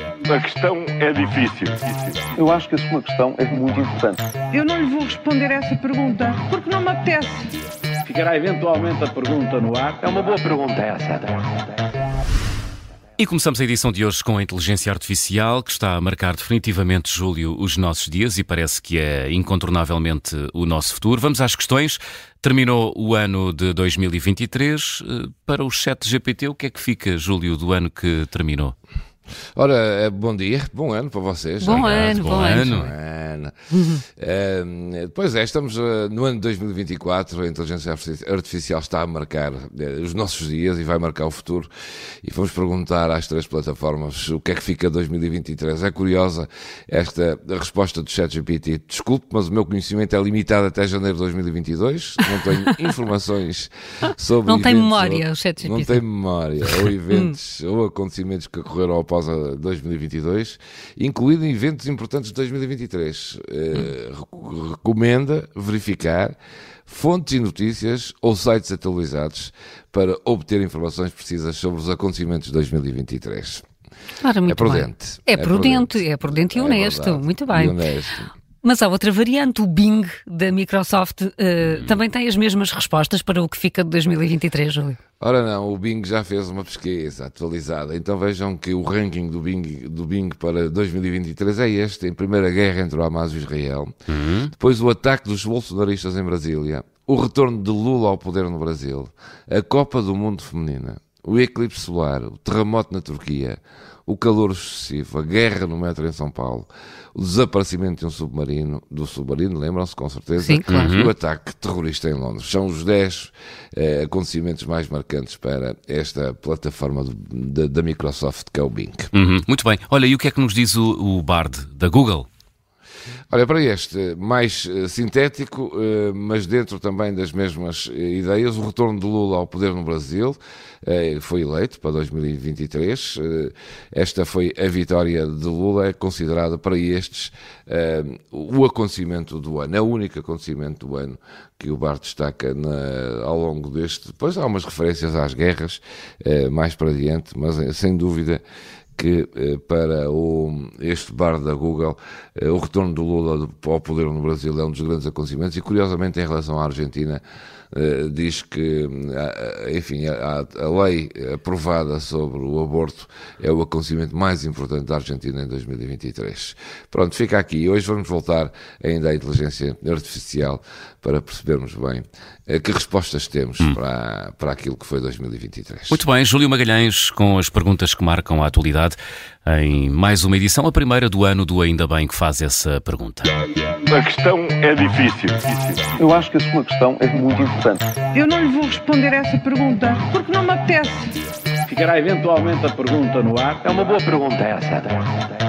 A questão é difícil. Eu acho que a sua questão é muito importante. Eu não lhe vou responder essa pergunta porque não me apetece. Ficará eventualmente a pergunta no ar. É uma boa pergunta essa. E começamos a edição de hoje com a inteligência artificial, que está a marcar definitivamente, Júlio, os nossos dias e parece que é incontornavelmente o nosso futuro. Vamos às questões. Terminou o ano de 2023. Eh, para o chat GPT, o que é que fica, Júlio, do ano que terminou? Ora, eh, bom dia, bom ano para vocês. Bom ano, bom, bom ano. ano. Ano. uh, pois é, estamos uh, no ano de 2024, a inteligência artificial está a marcar uh, os nossos dias e vai marcar o futuro. E vamos perguntar às três plataformas o que é que fica 2023. É curiosa esta resposta do ChatGPT. Desculpe, mas o meu conhecimento é limitado até janeiro de 2022. Não tenho informações sobre. Não tem memória ou, o ChatGPT. Não tem memória, ou eventos ou acontecimentos que ocorreram após a 2022, incluindo eventos importantes de 2023. Uh, recomenda verificar fontes e notícias ou sites atualizados para obter informações precisas sobre os acontecimentos de 2023. Ora, muito é prudente. É, é prudente, é prudente e é honesto. É muito bem. E honesto. Mas há outra variante, o Bing da Microsoft, uh, hum. também tem as mesmas respostas para o que fica de 2023, Júlio? Ora não, o Bing já fez uma pesquisa atualizada, então vejam que o ranking do Bing, do Bing para 2023 é este, em primeira guerra entre o Hamas e Israel, uhum. depois o ataque dos bolsonaristas em Brasília, o retorno de Lula ao poder no Brasil, a Copa do Mundo Feminina, o eclipse solar, o terremoto na Turquia, o calor excessivo, a guerra no metro em São Paulo, o desaparecimento de um submarino, do submarino, lembram-se com certeza, Sim, claro. e o ataque terrorista em Londres. São os 10 eh, acontecimentos mais marcantes para esta plataforma da Microsoft, que é o Bing. Uhum. Muito bem. Olha, e o que é que nos diz o, o Bard da Google? Olha, para este, mais uh, sintético, uh, mas dentro também das mesmas uh, ideias, o retorno de Lula ao poder no Brasil, foi eleito para 2023. esta foi a vitória de Lula, é considerada para estes o acontecimento do ano, é o único acontecimento do ano que o Bar destaca na, ao longo deste. Depois há umas referências às guerras mais para adiante, mas sem dúvida que eh, para o, este bar da Google eh, o retorno do Lula ao poder no Brasil é um dos grandes acontecimentos e curiosamente em relação à Argentina eh, diz que, enfim, a, a, lei aprovada sobre o aborto é o acontecimento mais importante da Argentina em 2023. Pronto, fica aqui. Hoje vamos voltar ainda à inteligência artificial para percebermos bem que respostas temos hum. para, para aquilo que foi 2023. Muito bem, Júlio Magalhães, com as perguntas que marcam a atualidade, em mais uma edição, a primeira do ano do Ainda Bem que faz essa pergunta. A questão é difícil. Eu acho que a sua questão é muito importante. Eu não lhe vou responder essa pergunta porque não me apetece. Ficará eventualmente a pergunta no ar. É uma boa pergunta essa.